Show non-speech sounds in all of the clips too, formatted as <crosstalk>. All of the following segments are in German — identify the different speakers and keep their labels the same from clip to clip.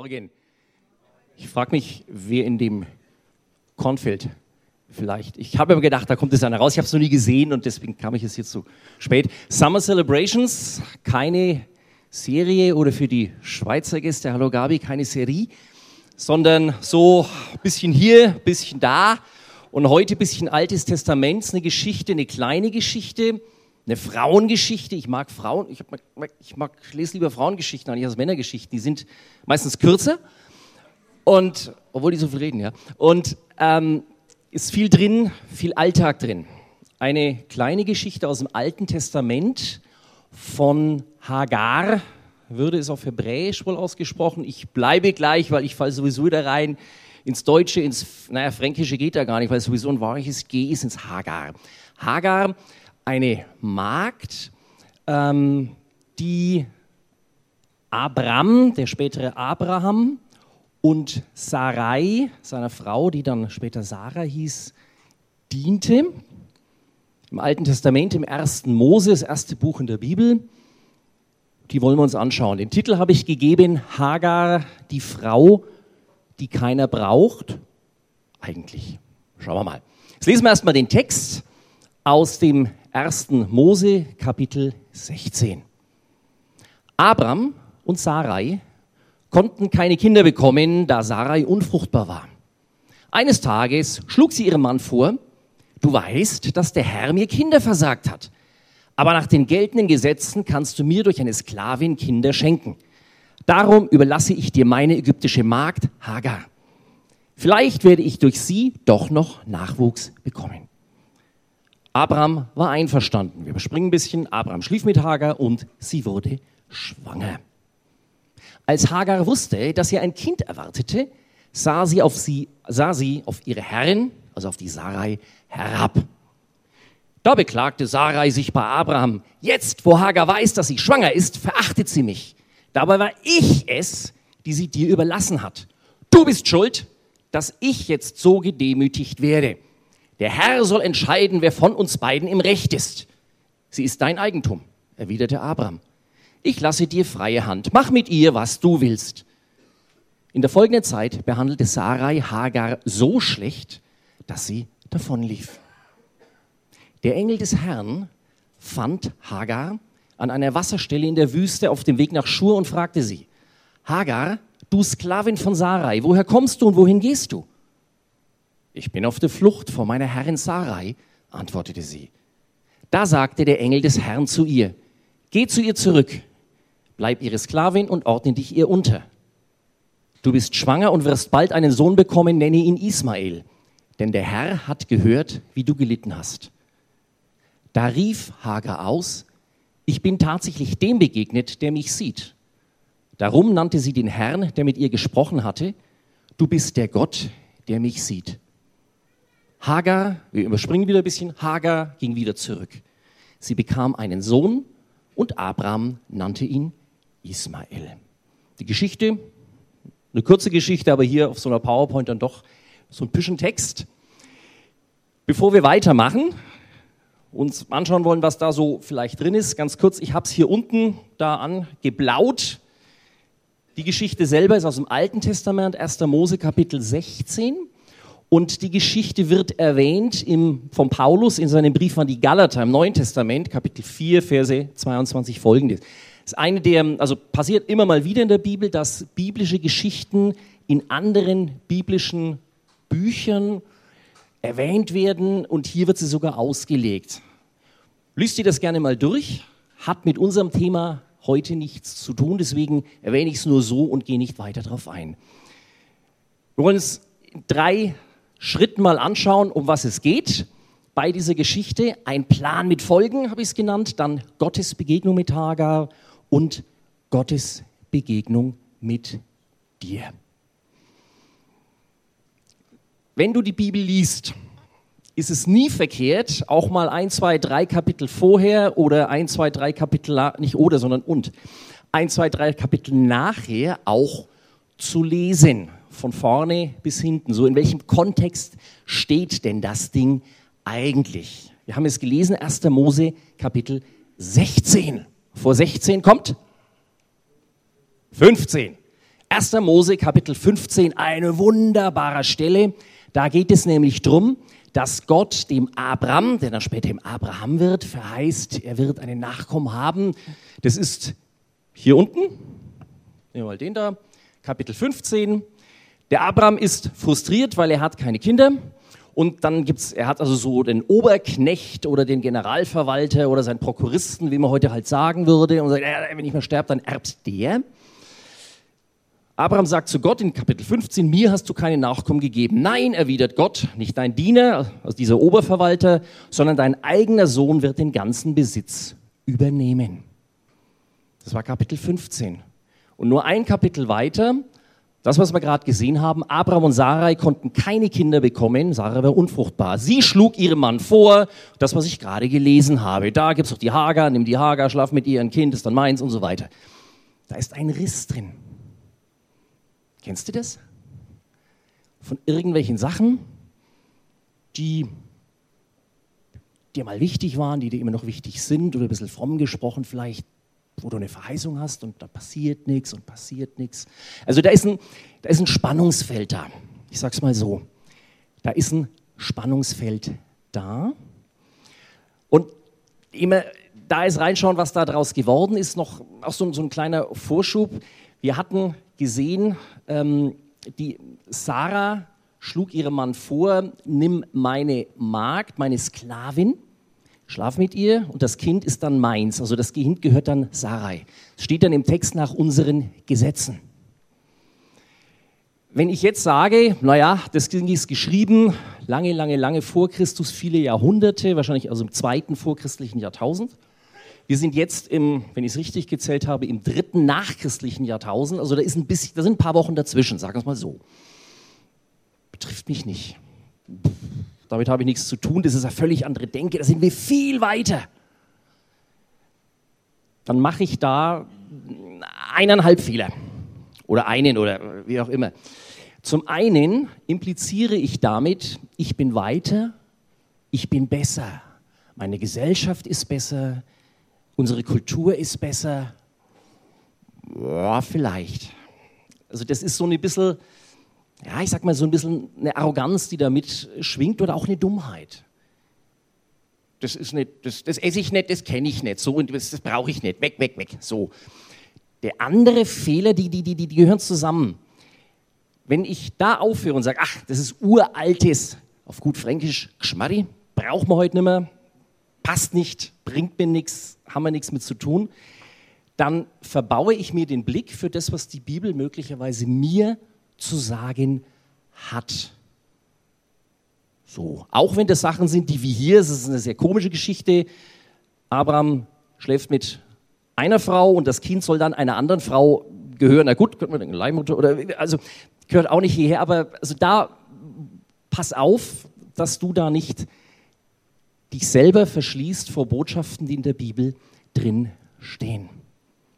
Speaker 1: Morgen. Ich frage mich, wer in dem Kornfeld vielleicht. Ich habe mir gedacht, da kommt es einer raus. Ich habe es noch nie gesehen und deswegen kam ich es jetzt so spät. Summer Celebrations, keine Serie oder für die Schweizer Gäste, hallo Gabi, keine Serie, sondern so ein bisschen hier, ein bisschen da und heute ein bisschen Altes Testament, eine Geschichte, eine kleine Geschichte, eine Frauengeschichte. Ich mag Frauen, ich, mag, ich, mag, lese lieber Frauengeschichten als Männergeschichten. Die sind meistens kürzer und obwohl die so viel reden, ja. Und ähm, ist viel drin, viel Alltag drin. Eine kleine Geschichte aus dem Alten Testament von Hagar, würde es auf Hebräisch wohl ausgesprochen. Ich bleibe gleich, weil ich falle sowieso wieder rein ins Deutsche, ins, naja, Fränkische geht da gar nicht, weil es sowieso ein wahres G ist, ins Hagar. Hagar, eine Magd, ähm, die Abram, der spätere Abraham, und Sarai, seiner Frau, die dann später Sarah hieß, diente. Im Alten Testament, im ersten Mose, das erste Buch in der Bibel. Die wollen wir uns anschauen. Den Titel habe ich gegeben, Hagar, die Frau, die keiner braucht. Eigentlich. Schauen wir mal. Jetzt lesen wir erstmal den Text aus dem ersten Mose, Kapitel 16. Abram und Sarai konnten keine Kinder bekommen, da Sarai unfruchtbar war. Eines Tages schlug sie ihrem Mann vor, du weißt, dass der Herr mir Kinder versagt hat. Aber nach den geltenden Gesetzen kannst du mir durch eine Sklavin Kinder schenken. Darum überlasse ich dir meine ägyptische Magd Hagar. Vielleicht werde ich durch sie doch noch Nachwuchs bekommen. Abraham war einverstanden. Wir überspringen ein bisschen. Abraham schlief mit Hagar und sie wurde schwanger. Als Hagar wusste, dass sie ein Kind erwartete, sah sie auf, sie, sah sie auf ihre Herrin, also auf die Sarai, herab. Da beklagte Sarai sich bei Abraham, jetzt, wo Hagar weiß, dass sie schwanger ist, verachtet sie mich. Dabei war ich es, die sie dir überlassen hat. Du bist schuld, dass ich jetzt so gedemütigt werde. Der Herr soll entscheiden, wer von uns beiden im Recht ist. Sie ist dein Eigentum, erwiderte Abraham ich lasse dir freie Hand, mach mit ihr, was du willst. In der folgenden Zeit behandelte Sarai Hagar so schlecht, dass sie davonlief. Der Engel des Herrn fand Hagar an einer Wasserstelle in der Wüste auf dem Weg nach Schur und fragte sie, Hagar, du Sklavin von Sarai, woher kommst du und wohin gehst du? Ich bin auf der Flucht vor meiner Herrin Sarai, antwortete sie. Da sagte der Engel des Herrn zu ihr, geh zu ihr zurück, bleib ihre Sklavin und ordne dich ihr unter. Du bist schwanger und wirst bald einen Sohn bekommen, nenne ihn Ismael, denn der Herr hat gehört, wie du gelitten hast. Da rief Hagar aus, ich bin tatsächlich dem begegnet, der mich sieht. Darum nannte sie den Herrn, der mit ihr gesprochen hatte, du bist der Gott, der mich sieht. Hagar, wir überspringen wieder ein bisschen, Hagar ging wieder zurück. Sie bekam einen Sohn und Abraham nannte ihn Ismael. Die Geschichte, eine kurze Geschichte, aber hier auf so einer PowerPoint dann doch so ein bisschen Text. Bevor wir weitermachen, uns anschauen wollen, was da so vielleicht drin ist, ganz kurz, ich habe es hier unten da angeblaut. Die Geschichte selber ist aus dem Alten Testament, 1. Mose Kapitel 16. Und die Geschichte wird erwähnt im, von Paulus in seinem Brief an die Galater im Neuen Testament, Kapitel 4, Verse 22 folgendes. Das ist eine der, also passiert immer mal wieder in der Bibel, dass biblische Geschichten in anderen biblischen Büchern erwähnt werden und hier wird sie sogar ausgelegt. Lüst ihr das gerne mal durch, hat mit unserem Thema heute nichts zu tun, deswegen erwähne ich es nur so und gehe nicht weiter darauf ein. Wir wollen uns drei Schritten mal anschauen, um was es geht bei dieser Geschichte. Ein Plan mit Folgen habe ich es genannt, dann Gottes Begegnung mit Hagar und Gottes Begegnung mit dir. Wenn du die Bibel liest, ist es nie verkehrt, auch mal ein, zwei, drei Kapitel vorher oder ein, zwei, drei Kapitel, nicht oder, sondern und, ein, zwei, drei Kapitel nachher auch zu lesen, von vorne bis hinten. So, in welchem Kontext steht denn das Ding eigentlich? Wir haben es gelesen, 1. Mose Kapitel 16 vor 16 kommt 15. 1. Mose Kapitel 15, eine wunderbare Stelle. Da geht es nämlich drum, dass Gott dem Abraham, der dann später im Abraham wird, verheißt, er wird einen Nachkommen haben. Das ist hier unten, nehmen wir mal den da, Kapitel 15. Der Abraham ist frustriert, weil er hat keine Kinder. Und dann gibt's, er hat also so den Oberknecht oder den Generalverwalter oder seinen Prokuristen, wie man heute halt sagen würde, und sagt, äh, wenn ich mal sterbe, dann erbt der. Abraham sagt zu Gott in Kapitel 15, mir hast du keine Nachkommen gegeben. Nein, erwidert Gott, nicht dein Diener, also dieser Oberverwalter, sondern dein eigener Sohn wird den ganzen Besitz übernehmen. Das war Kapitel 15. Und nur ein Kapitel weiter, das, was wir gerade gesehen haben, Abraham und Sarai konnten keine Kinder bekommen, Sarah war unfruchtbar. Sie schlug ihrem Mann vor, das, was ich gerade gelesen habe. Da gibt es doch die Hagar, nimm die Hagar, schlaf mit ihr, ein Kind ist dann meins und so weiter. Da ist ein Riss drin. Kennst du das? Von irgendwelchen Sachen, die dir mal wichtig waren, die dir immer noch wichtig sind oder ein bisschen fromm gesprochen vielleicht, wo du eine Verheißung hast und da passiert nichts und passiert nichts. Also da ist, ein, da ist ein Spannungsfeld da. Ich sag's mal so. Da ist ein Spannungsfeld da. Und immer da ist reinschauen, was da draus geworden ist, noch auch so, so ein kleiner Vorschub. Wir hatten gesehen, ähm, die Sarah schlug ihrem Mann vor, nimm meine Magd, meine Sklavin, schlaf mit ihr und das Kind ist dann meins. Also das Kind gehört dann Sarai. Steht dann im Text nach unseren Gesetzen. Wenn ich jetzt sage, naja, das Ding ist geschrieben, lange, lange, lange vor Christus, viele Jahrhunderte, wahrscheinlich also im zweiten vorchristlichen Jahrtausend, wir sind jetzt im, wenn ich es richtig gezählt habe, im dritten nachchristlichen Jahrtausend. Also da, ist ein bisschen, da sind ein paar Wochen dazwischen, sagen wir es mal so. Betrifft mich nicht. Damit habe ich nichts zu tun. Das ist eine völlig andere Denke. Da sind wir viel weiter. Dann mache ich da eineinhalb Fehler. Oder einen oder wie auch immer. Zum einen impliziere ich damit, ich bin weiter, ich bin besser. Meine Gesellschaft ist besser, unsere Kultur ist besser. Ja, vielleicht. Also das ist so ein bisschen, ja, ich sag mal so ein bisschen eine Arroganz, die da mitschwingt oder auch eine Dummheit. Das ist nicht, das, das esse ich nicht, das kenne ich nicht, so und das, das brauche ich nicht, weg, weg, weg, so. Der andere Fehler, die, die, die, die gehören zusammen. Wenn ich da aufhöre und sage, ach, das ist uraltes, auf gut Fränkisch, Geschmarri, braucht man heute nicht mehr, passt nicht, bringt mir nichts, haben wir nichts mit zu tun, dann verbaue ich mir den Blick für das, was die Bibel möglicherweise mir zu sagen hat. So, auch wenn das Sachen sind, die wie hier, es ist eine sehr komische Geschichte. Abraham schläft mit einer Frau und das Kind soll dann einer anderen Frau gehören. Na gut, könnte man denken, Leihmutter oder also gehört auch nicht hierher, aber also da pass auf, dass du da nicht dich selber verschließt vor Botschaften, die in der Bibel drin stehen.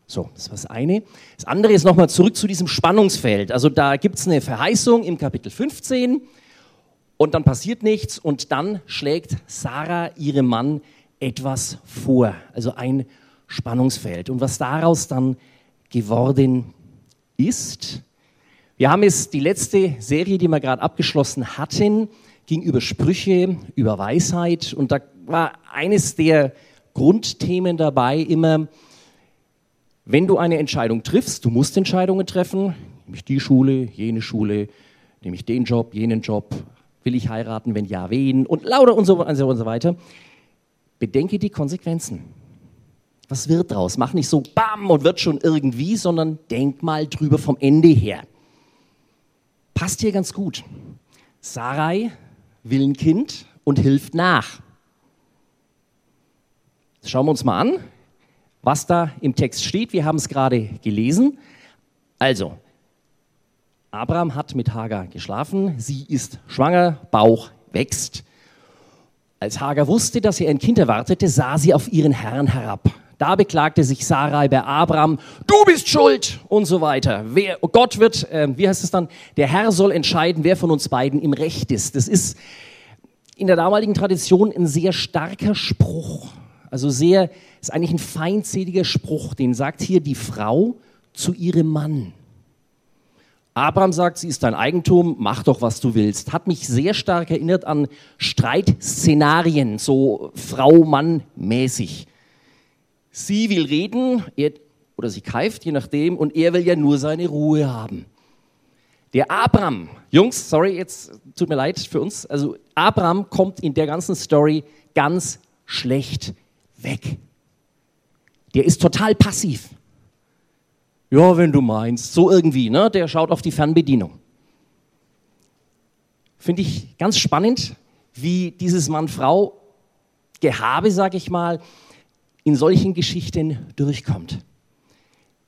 Speaker 1: So, das war das eine. Das andere ist nochmal zurück zu diesem Spannungsfeld. Also da gibt es eine Verheißung im Kapitel 15 und dann passiert nichts und dann schlägt Sarah ihrem Mann etwas vor. Also ein Spannungsfeld. Und was daraus dann geworden ist, wir haben es, die letzte Serie, die wir gerade abgeschlossen hatten, ging über Sprüche, über Weisheit und da war eines der Grundthemen dabei immer, wenn du eine Entscheidung triffst, du musst Entscheidungen treffen, nehme ich die Schule, jene Schule, nehme ich den Job, jenen Job, will ich heiraten, wenn ja, wen und lauter und so, und so weiter. Bedenke die Konsequenzen. Was wird draus? Mach nicht so bam und wird schon irgendwie, sondern denk mal drüber vom Ende her. Passt hier ganz gut. Sarai will ein Kind und hilft nach. Schauen wir uns mal an, was da im Text steht. Wir haben es gerade gelesen. Also, Abraham hat mit Hagar geschlafen, sie ist schwanger, Bauch wächst. Als Hagar wusste, dass sie ein Kind erwartete, sah sie auf ihren Herrn herab. Da beklagte sich Sarai bei Abraham, du bist schuld und so weiter. Wer, Gott wird, äh, wie heißt es dann, der Herr soll entscheiden, wer von uns beiden im Recht ist. Das ist in der damaligen Tradition ein sehr starker Spruch. Also sehr, ist eigentlich ein feindseliger Spruch, den sagt hier die Frau zu ihrem Mann. Abraham sagt, sie ist dein Eigentum, mach doch, was du willst. Hat mich sehr stark erinnert an Streitszenarien, so Frau-Mann-mäßig. Sie will reden, er, oder sie keift, je nachdem, und er will ja nur seine Ruhe haben. Der Abraham, Jungs, sorry, jetzt tut mir leid für uns, also Abraham kommt in der ganzen Story ganz schlecht weg. Der ist total passiv. Ja, wenn du meinst, so irgendwie, ne? Der schaut auf die Fernbedienung. Finde ich ganz spannend, wie dieses Mann-Frau-Gehabe, sag ich mal, in solchen Geschichten durchkommt.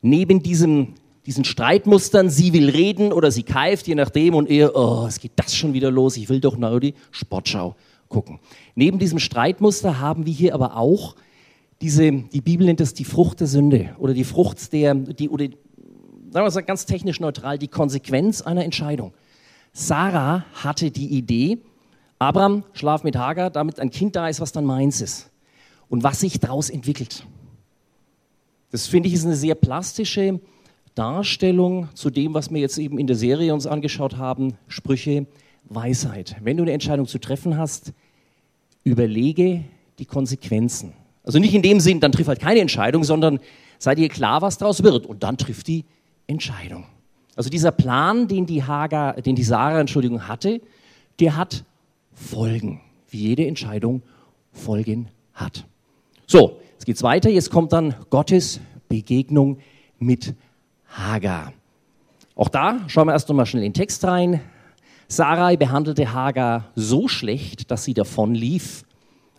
Speaker 1: Neben diesem, diesen Streitmustern, sie will reden oder sie keift, je nachdem, und er, oh, es geht das schon wieder los, ich will doch nur die Sportschau gucken. Neben diesem Streitmuster haben wir hier aber auch diese, die Bibel nennt es die Frucht der Sünde oder die Frucht der, die, oder sagen wir mal ganz technisch neutral, die Konsequenz einer Entscheidung. Sarah hatte die Idee, Abraham, schlaf mit Hagar, damit ein Kind da ist, was dann meins ist. Und was sich daraus entwickelt. Das finde ich ist eine sehr plastische Darstellung zu dem, was wir jetzt eben in der Serie uns angeschaut haben, Sprüche, Weisheit. Wenn du eine Entscheidung zu treffen hast, überlege die Konsequenzen. Also nicht in dem Sinn, dann triff halt keine Entscheidung, sondern sei dir klar, was daraus wird und dann triff die Entscheidung. Also dieser Plan, den die Hagar, den die Sarah, Entschuldigung, hatte, der hat Folgen, wie jede Entscheidung Folgen hat. So, jetzt geht's weiter. Jetzt kommt dann Gottes Begegnung mit Hagar. Auch da schauen wir erst noch mal schnell in den Text rein. Sarai behandelte Hagar so schlecht, dass sie davon lief.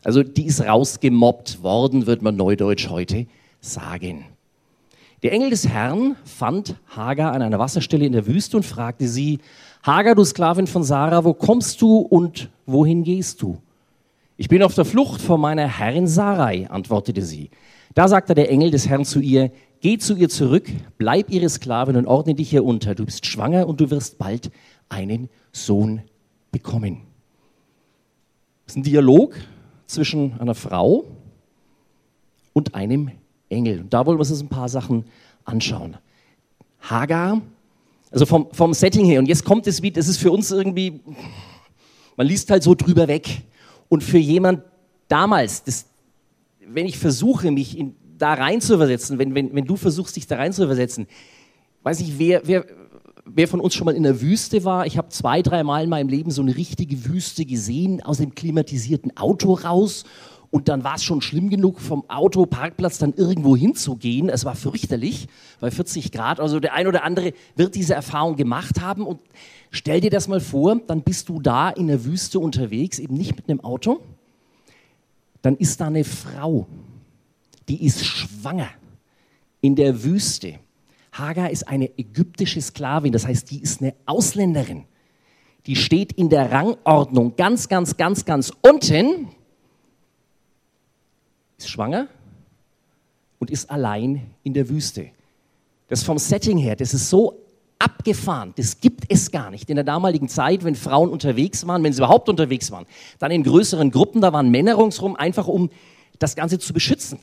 Speaker 1: Also die ist rausgemobbt worden, wird man neudeutsch heute sagen. Der Engel des Herrn fand Hagar an einer Wasserstelle in der Wüste und fragte sie, Hagar, du Sklavin von Sarah, wo kommst du und wohin gehst du? Ich bin auf der Flucht vor meiner Herrin Sarai, antwortete sie. Da sagte der Engel des Herrn zu ihr, geh zu ihr zurück, bleib ihre Sklavin und ordne dich hier unter. Du bist schwanger und du wirst bald einen Sohn bekommen. Das ist ein Dialog zwischen einer Frau und einem Engel. Und da wollen wir uns ein paar Sachen anschauen. Hagar, also vom, vom Setting her, und jetzt kommt es wie, das ist für uns irgendwie, man liest halt so drüber weg. Und für jemand damals, das, wenn ich versuche, mich in, da rein zu übersetzen, wenn, wenn, wenn du versuchst, dich da rein zu übersetzen, weiß ich, wer, wer, wer von uns schon mal in der Wüste war, ich habe zwei, drei Mal in meinem Leben so eine richtige Wüste gesehen, aus dem klimatisierten Auto raus. Und dann war es schon schlimm genug, vom Autoparkplatz dann irgendwo hinzugehen. Es war fürchterlich, bei 40 Grad. Also der ein oder andere wird diese Erfahrung gemacht haben. Und stell dir das mal vor, dann bist du da in der Wüste unterwegs, eben nicht mit einem Auto. Dann ist da eine Frau, die ist schwanger in der Wüste. Hagar ist eine ägyptische Sklavin, das heißt, die ist eine Ausländerin. Die steht in der Rangordnung ganz, ganz, ganz, ganz unten, ist schwanger und ist allein in der Wüste. Das vom Setting her, das ist so abgefahren, das gibt es gar nicht. In der damaligen Zeit, wenn Frauen unterwegs waren, wenn sie überhaupt unterwegs waren, dann in größeren Gruppen, da waren Männer ringsherum, einfach um das Ganze zu beschützen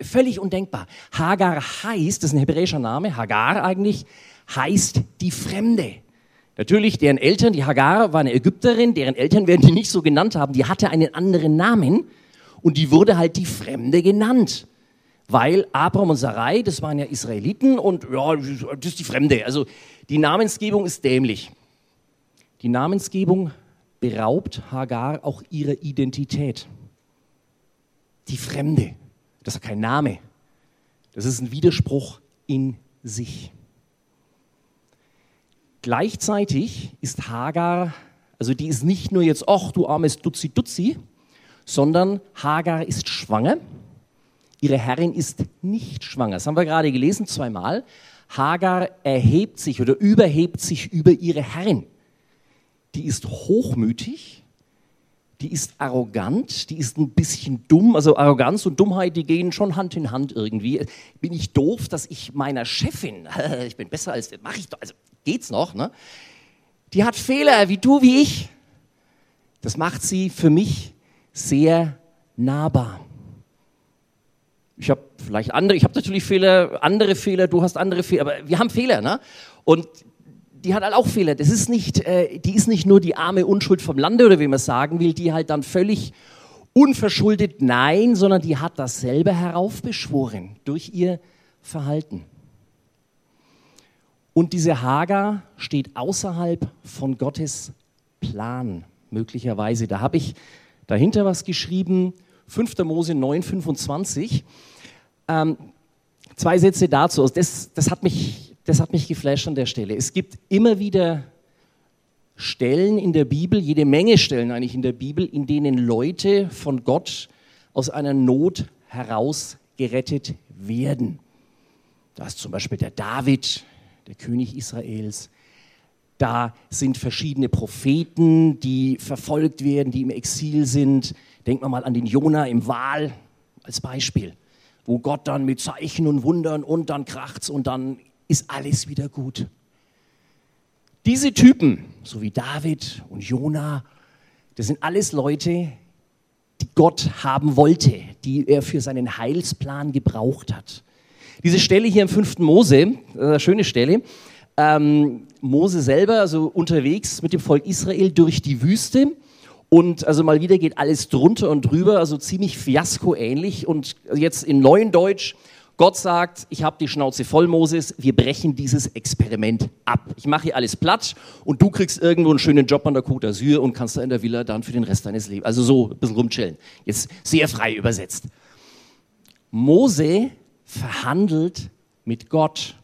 Speaker 1: völlig undenkbar. Hagar heißt, das ist ein hebräischer Name, Hagar eigentlich, heißt die Fremde. Natürlich, deren Eltern, die Hagar war eine Ägypterin, deren Eltern werden die nicht so genannt haben, die hatte einen anderen Namen und die wurde halt die Fremde genannt. Weil Abraham und Sarai, das waren ja Israeliten und ja, das ist die Fremde. Also die Namensgebung ist dämlich. Die Namensgebung beraubt Hagar auch ihrer Identität. Die Fremde. Das ist kein Name. Das ist ein Widerspruch in sich. Gleichzeitig ist Hagar, also die ist nicht nur jetzt, ach du armes Dutzi Dutzi, sondern Hagar ist schwanger. Ihre Herrin ist nicht schwanger. Das haben wir gerade gelesen zweimal. Hagar erhebt sich oder überhebt sich über ihre Herrin. Die ist hochmütig die ist arrogant, die ist ein bisschen dumm. Also Arroganz und Dummheit, die gehen schon Hand in Hand irgendwie. Bin ich doof, dass ich meiner Chefin, <laughs> ich bin besser als, mache ich doch, also geht's noch, ne? Die hat Fehler, wie du, wie ich. Das macht sie für mich sehr nahbar. Ich habe vielleicht andere, ich habe natürlich Fehler, andere Fehler, du hast andere Fehler, aber wir haben Fehler, ne? Und die hat halt auch Fehler. Das ist nicht, äh, die ist nicht nur die arme Unschuld vom Lande oder wie man sagen will, die halt dann völlig unverschuldet nein, sondern die hat dasselbe heraufbeschworen durch ihr Verhalten. Und diese Hagar steht außerhalb von Gottes Plan, möglicherweise. Da habe ich dahinter was geschrieben, 5. Mose 9, 25. Ähm, zwei Sätze dazu. Also das, das, hat mich, das hat mich geflasht an der Stelle. Es gibt immer wieder Stellen in der Bibel, jede Menge Stellen eigentlich in der Bibel, in denen Leute von Gott aus einer Not heraus gerettet werden. Da ist zum Beispiel der David, der König Israels. Da sind verschiedene Propheten, die verfolgt werden, die im Exil sind. Denken wir mal an den Jona im Wahl als Beispiel, wo Gott dann mit Zeichen und Wundern und dann kracht's und dann ist alles wieder gut. Diese Typen, so wie David und Jona, das sind alles Leute, die Gott haben wollte, die er für seinen Heilsplan gebraucht hat. Diese Stelle hier im 5. Mose, eine schöne Stelle, ähm, Mose selber, also unterwegs mit dem Volk Israel durch die Wüste. Und also mal wieder geht alles drunter und drüber, also ziemlich Fiasko-ähnlich. Und jetzt in neuen Deutsch, Gott sagt, ich habe die Schnauze voll, Moses, wir brechen dieses Experiment ab. Ich mache hier alles platt und du kriegst irgendwo einen schönen Job an der Côte d'Azur und kannst da in der Villa dann für den Rest deines Lebens, also so ein bisschen rumchillen. Jetzt sehr frei übersetzt. Mose verhandelt mit Gott.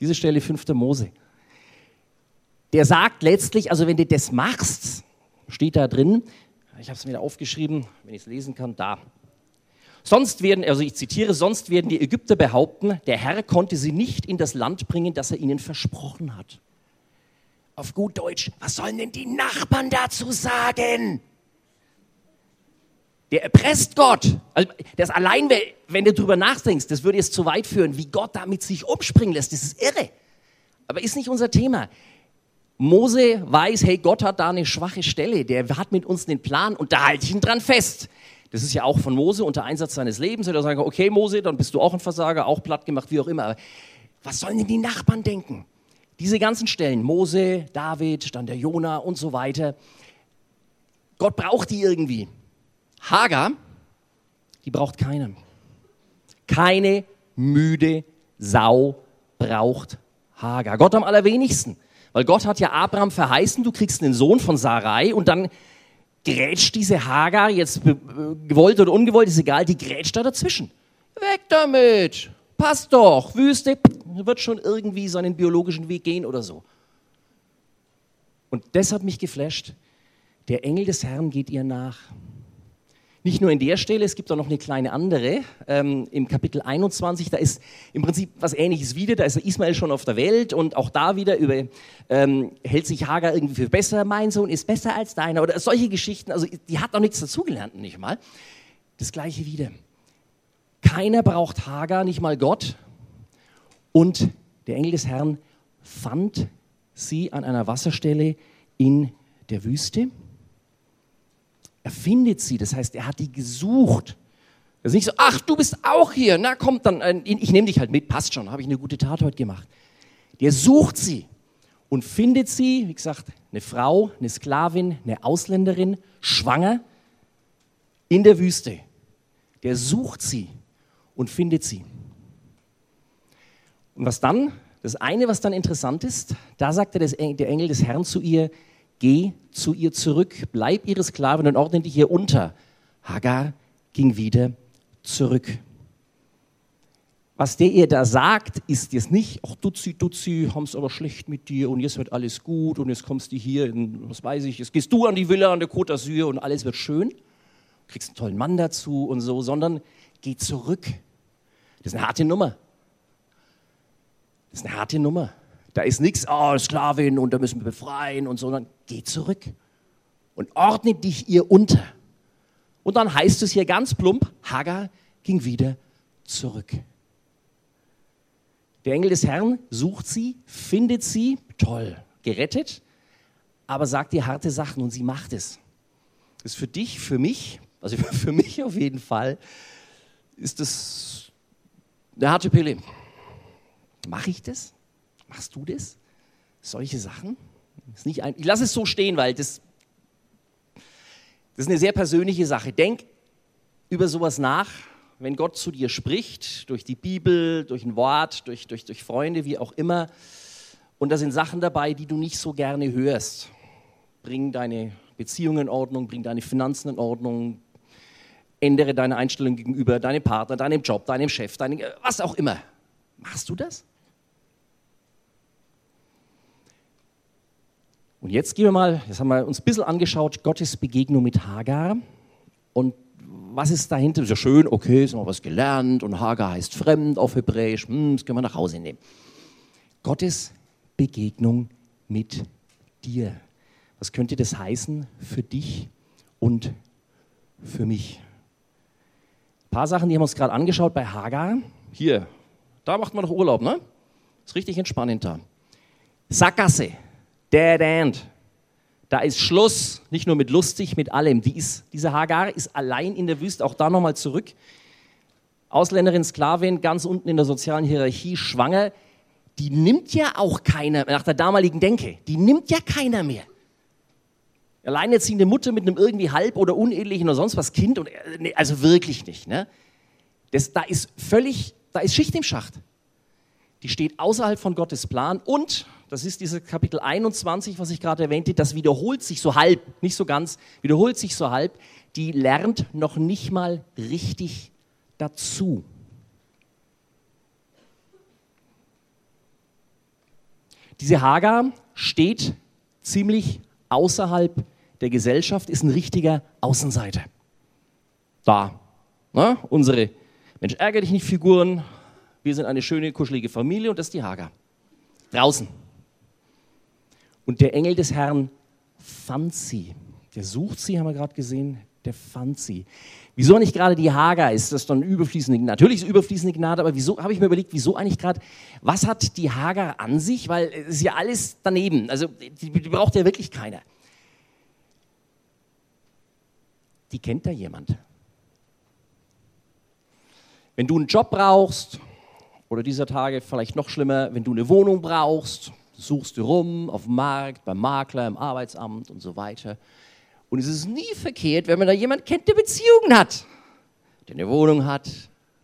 Speaker 1: Diese Stelle 5. Mose. Der sagt letztlich, also wenn du das machst, steht da drin, ich habe es mir da aufgeschrieben, wenn ich es lesen kann, da. Sonst werden, also ich zitiere, sonst werden die Ägypter behaupten, der Herr konnte sie nicht in das Land bringen, das er ihnen versprochen hat. Auf gut Deutsch, was sollen denn die Nachbarn dazu sagen? Der erpresst Gott. Also das allein, wenn du darüber nachdenkst, das würde jetzt zu weit führen, wie Gott damit sich umspringen lässt. Das ist irre. Aber ist nicht unser Thema. Mose weiß, hey, Gott hat da eine schwache Stelle. Der hat mit uns den Plan und da halte ich ihn dran fest. Das ist ja auch von Mose unter Einsatz seines Lebens. Er sagen, okay, Mose, dann bist du auch ein Versager, auch platt gemacht, wie auch immer. Aber was sollen denn die Nachbarn denken? Diese ganzen Stellen, Mose, David, dann der Jona und so weiter. Gott braucht die irgendwie. Hagar, die braucht keinen. Keine müde Sau braucht Hagar. Gott am allerwenigsten. Weil Gott hat ja Abraham verheißen, du kriegst einen Sohn von Sarai und dann grätscht diese Hagar, jetzt gewollt oder ungewollt, ist egal, die grätscht da dazwischen. Weg damit! Passt doch, Wüste, wird schon irgendwie seinen biologischen Weg gehen oder so. Und das hat mich geflasht. Der Engel des Herrn geht ihr nach. Nicht nur in der Stelle, es gibt auch noch eine kleine andere ähm, im Kapitel 21. Da ist im Prinzip was Ähnliches wieder. Da ist Ismael schon auf der Welt und auch da wieder über, ähm, hält sich Hagar irgendwie für besser. Mein Sohn ist besser als deiner oder solche Geschichten. Also die hat noch nichts dazugelernt, nicht mal. Das gleiche wieder. Keiner braucht Hagar, nicht mal Gott. Und der Engel des Herrn fand sie an einer Wasserstelle in der Wüste. Er findet sie, das heißt, er hat die gesucht. Das ist nicht so, ach, du bist auch hier, na komm, dann, äh, ich nehme dich halt mit, passt schon, habe ich eine gute Tat heute gemacht. Der sucht sie und findet sie, wie gesagt, eine Frau, eine Sklavin, eine Ausländerin, schwanger, in der Wüste. Der sucht sie und findet sie. Und was dann, das eine, was dann interessant ist, da sagte der Engel des Herrn zu ihr, geh zu ihr zurück, bleib ihre Sklavin und ordne dich ihr unter. Hagar ging wieder zurück. Was der ihr da sagt, ist jetzt nicht, ach Duzi, Duzi, haben es aber schlecht mit dir und jetzt wird alles gut und jetzt kommst du hier in, was weiß ich, jetzt gehst du an die Villa an der Côte d'Azur und alles wird schön, kriegst einen tollen Mann dazu und so, sondern geh zurück. Das ist eine harte Nummer. Das ist eine harte Nummer. Da ist nichts, oh, Sklavin und da müssen wir befreien und so, sondern geh zurück und ordne dich ihr unter. Und dann heißt es hier ganz plump, Hagar ging wieder zurück. Der Engel des Herrn sucht sie, findet sie, toll, gerettet, aber sagt ihr harte Sachen und sie macht es. Das ist für dich, für mich, also <laughs> für mich auf jeden Fall, ist das eine harte Pille. Mache ich das? Machst du das? Solche Sachen. ich lasse es so stehen, weil das, das ist eine sehr persönliche Sache. Denk über sowas nach, wenn Gott zu dir spricht, durch die Bibel, durch ein Wort, durch, durch, durch Freunde, wie auch immer. Und da sind Sachen dabei, die du nicht so gerne hörst. Bring deine Beziehung in Ordnung, bring deine Finanzen in Ordnung, ändere deine Einstellung gegenüber deinem Partner, deinem Job, deinem Chef, deinem, was auch immer. Machst du das? Und jetzt gehen wir mal, jetzt haben wir uns ein bisschen angeschaut, Gottes Begegnung mit Hagar. Und was ist dahinter? Ist ja schön, okay, jetzt haben wir was gelernt und Hagar heißt fremd auf Hebräisch, hm, das können wir nach Hause nehmen. Gottes Begegnung mit dir. Was könnte das heißen für dich und für mich? Ein paar Sachen, die haben wir uns gerade angeschaut bei Hagar. Hier, da macht man doch Urlaub, ne? Ist richtig entspannend da. Sackgasse, dead end. Da ist Schluss, nicht nur mit lustig, mit allem. Die ist, diese Hagar ist allein in der Wüste, auch da nochmal zurück. Ausländerin, Sklavin, ganz unten in der sozialen Hierarchie, schwanger. Die nimmt ja auch keiner, nach der damaligen Denke, die nimmt ja keiner mehr. Alleinerziehende Mutter mit einem irgendwie halb oder unehelichen oder sonst was Kind, und, nee, also wirklich nicht. Ne? Das, da ist völlig, da ist Schicht im Schacht. Die steht außerhalb von Gottes Plan und das ist dieses Kapitel 21, was ich gerade erwähnte, das wiederholt sich so halb, nicht so ganz, wiederholt sich so halb, die lernt noch nicht mal richtig dazu. Diese Hagar steht ziemlich außerhalb der Gesellschaft, ist ein richtiger Außenseiter. Da, ne? unsere Mensch, ärgere dich nicht Figuren, wir sind eine schöne, kuschelige Familie und das ist die Hagar. Draußen. Und der Engel des Herrn fand sie. Der sucht sie, haben wir gerade gesehen, der fand sie. Wieso nicht gerade die Hagar? Ist das dann überfließende Gnade? Natürlich ist überfließende Gnade, aber wieso habe ich mir überlegt, wieso eigentlich gerade, was hat die Hagar an sich? Weil es ist ja alles daneben. Also die, die braucht ja wirklich keiner. Die kennt da jemand. Wenn du einen Job brauchst, oder dieser Tage vielleicht noch schlimmer, wenn du eine Wohnung brauchst, suchst du rum auf dem Markt, beim Makler, im Arbeitsamt und so weiter. Und es ist nie verkehrt, wenn man da jemanden kennt, der Beziehungen hat, der eine Wohnung hat,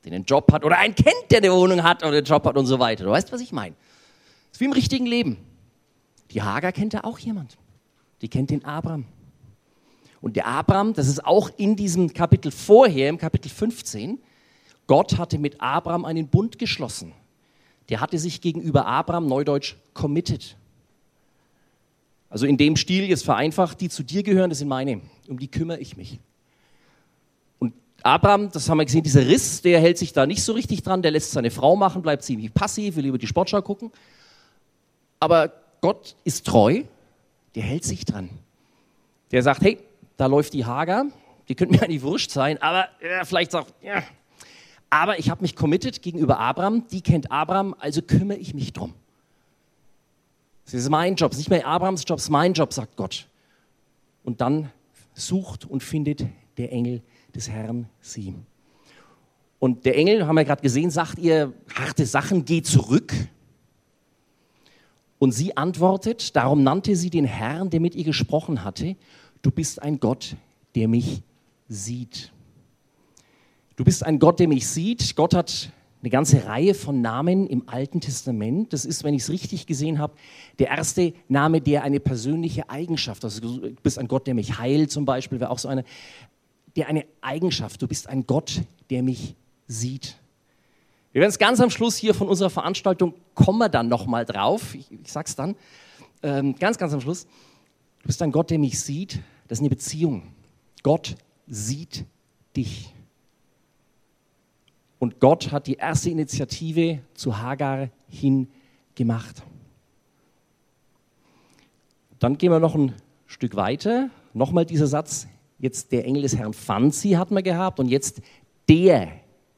Speaker 1: der einen Job hat oder einen kennt, der eine Wohnung hat oder einen Job hat und so weiter. Du weißt, was ich meine. Das ist wie im richtigen Leben. Die Hager kennt da auch jemand. Die kennt den Abraham. Und der Abraham, das ist auch in diesem Kapitel vorher, im Kapitel 15, Gott hatte mit Abraham einen Bund geschlossen der hatte sich gegenüber Abraham, neudeutsch, committed. Also in dem Stil jetzt vereinfacht, die zu dir gehören, das sind meine, um die kümmere ich mich. Und Abraham, das haben wir gesehen, dieser Riss, der hält sich da nicht so richtig dran, der lässt seine Frau machen, bleibt ziemlich passiv, will lieber die Sportschau gucken. Aber Gott ist treu, der hält sich dran. Der sagt, hey, da läuft die Hager, die könnte mir eigentlich wurscht sein, aber ja, vielleicht sagt, ja, aber ich habe mich committed gegenüber Abraham, die kennt Abraham, also kümmere ich mich drum. Das ist mein Job, es nicht mehr Abrahams Job, es ist mein Job, sagt Gott. Und dann sucht und findet der Engel des Herrn sie. Und der Engel, haben wir gerade gesehen, sagt ihr harte Sachen, geh zurück. Und sie antwortet, darum nannte sie den Herrn, der mit ihr gesprochen hatte, du bist ein Gott, der mich sieht. Du bist ein Gott, der mich sieht. Gott hat eine ganze Reihe von Namen im Alten Testament. Das ist, wenn ich es richtig gesehen habe, der erste Name, der eine persönliche Eigenschaft, also du bist ein Gott, der mich heilt zum Beispiel, wäre auch so eine, der eine Eigenschaft, du bist ein Gott, der mich sieht. Wir werden es ganz am Schluss hier von unserer Veranstaltung, kommen wir dann nochmal drauf, ich, ich sag's dann, ähm, ganz, ganz am Schluss. Du bist ein Gott, der mich sieht, das ist eine Beziehung. Gott sieht dich. Und Gott hat die erste Initiative zu Hagar hin gemacht. Dann gehen wir noch ein Stück weiter. Nochmal dieser Satz, jetzt der Engel des Herrn fand sie, hat man gehabt, und jetzt der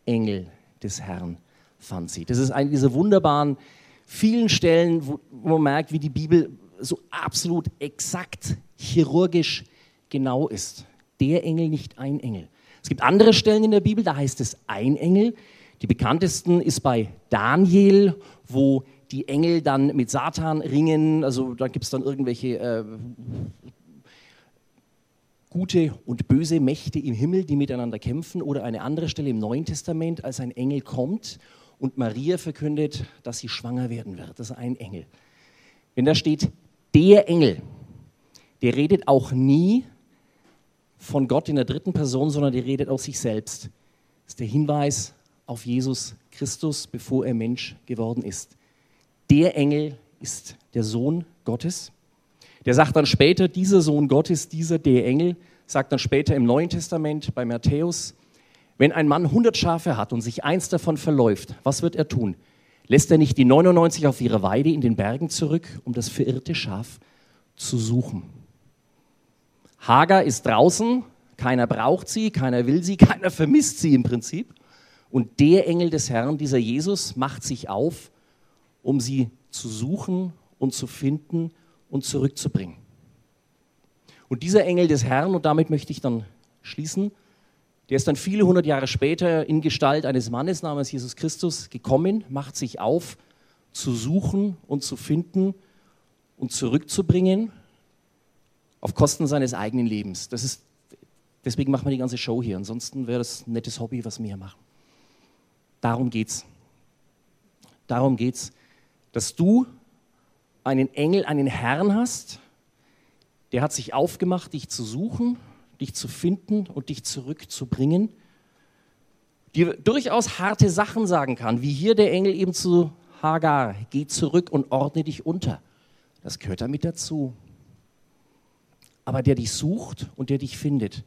Speaker 1: Engel des Herrn fand sie. Das ist eine dieser wunderbaren vielen Stellen, wo, man merkt, wie die Bibel so absolut exakt chirurgisch genau ist. Der Engel, nicht ein Engel. Es gibt andere Stellen in der Bibel, da heißt es ein Engel. Die bekanntesten ist bei Daniel, wo die Engel dann mit Satan ringen. Also da gibt es dann irgendwelche äh, gute und böse Mächte im Himmel, die miteinander kämpfen. Oder eine andere Stelle im Neuen Testament, als ein Engel kommt und Maria verkündet, dass sie schwanger werden wird. Das ist ein Engel. Wenn da steht, der Engel, der redet auch nie von Gott in der dritten Person, sondern der redet aus sich selbst. Das ist der Hinweis auf Jesus Christus, bevor er Mensch geworden ist. Der Engel ist der Sohn Gottes. Der sagt dann später, dieser Sohn Gottes, dieser der Engel, sagt dann später im Neuen Testament bei Matthäus, wenn ein Mann 100 Schafe hat und sich eins davon verläuft, was wird er tun? Lässt er nicht die 99 auf ihre Weide in den Bergen zurück, um das verirrte Schaf zu suchen? Hagar ist draußen, keiner braucht sie, keiner will sie, <laughs> keiner vermisst sie im Prinzip. Und der Engel des Herrn, dieser Jesus, macht sich auf, um sie zu suchen und zu finden und zurückzubringen. Und dieser Engel des Herrn, und damit möchte ich dann schließen, der ist dann viele hundert Jahre später in Gestalt eines Mannes namens Jesus Christus gekommen, macht sich auf, zu suchen und zu finden und zurückzubringen auf Kosten seines eigenen Lebens. Das ist, deswegen machen wir die ganze Show hier. Ansonsten wäre das ein nettes Hobby, was wir hier machen. Darum geht's. Darum geht's, dass du einen Engel, einen Herrn hast, der hat sich aufgemacht, dich zu suchen, dich zu finden und dich zurückzubringen, dir durchaus harte Sachen sagen kann, wie hier der Engel eben zu Hagar, geh zurück und ordne dich unter. Das gehört damit dazu aber der dich sucht und der dich findet.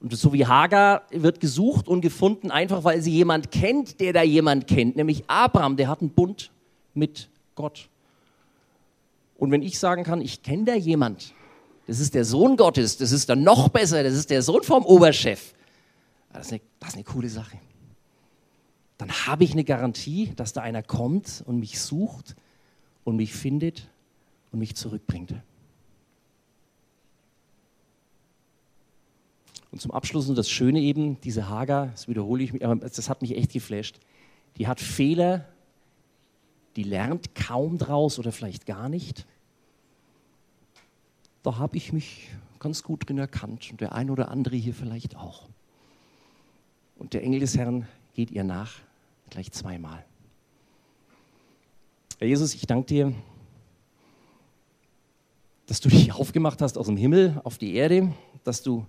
Speaker 1: Und so wie Hagar wird gesucht und gefunden, einfach weil sie jemand kennt, der da jemand kennt, nämlich Abraham, der hat einen Bund mit Gott. Und wenn ich sagen kann, ich kenne da jemand, das ist der Sohn Gottes, das ist dann noch besser, das ist der Sohn vom Oberchef, das ist eine, das ist eine coole Sache. Dann habe ich eine Garantie, dass da einer kommt und mich sucht und mich findet und mich zurückbringt. Und zum Abschluss und das Schöne eben, diese Hager, das wiederhole ich mich, aber das hat mich echt geflasht. Die hat Fehler, die lernt kaum draus oder vielleicht gar nicht. Da habe ich mich ganz gut drin erkannt und der ein oder andere hier vielleicht auch. Und der Engel des Herrn geht ihr nach, gleich zweimal. Herr Jesus, ich danke dir, dass du dich <laughs> aufgemacht hast aus dem Himmel auf die Erde, dass du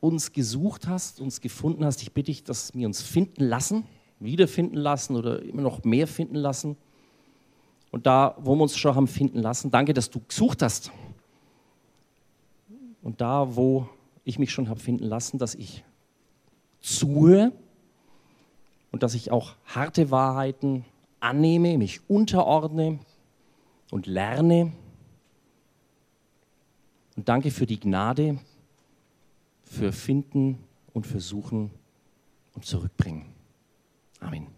Speaker 1: uns gesucht hast, uns gefunden hast. Ich bitte dich, dass wir uns finden lassen, wiederfinden lassen oder immer noch mehr finden lassen. Und da, wo wir uns schon haben finden lassen, danke, dass du gesucht hast. Und da, wo ich mich schon habe finden lassen, dass ich zuhöre und dass ich auch harte Wahrheiten annehme, mich unterordne und lerne. Und danke für die Gnade, für Finden und für Suchen und Zurückbringen. Amen.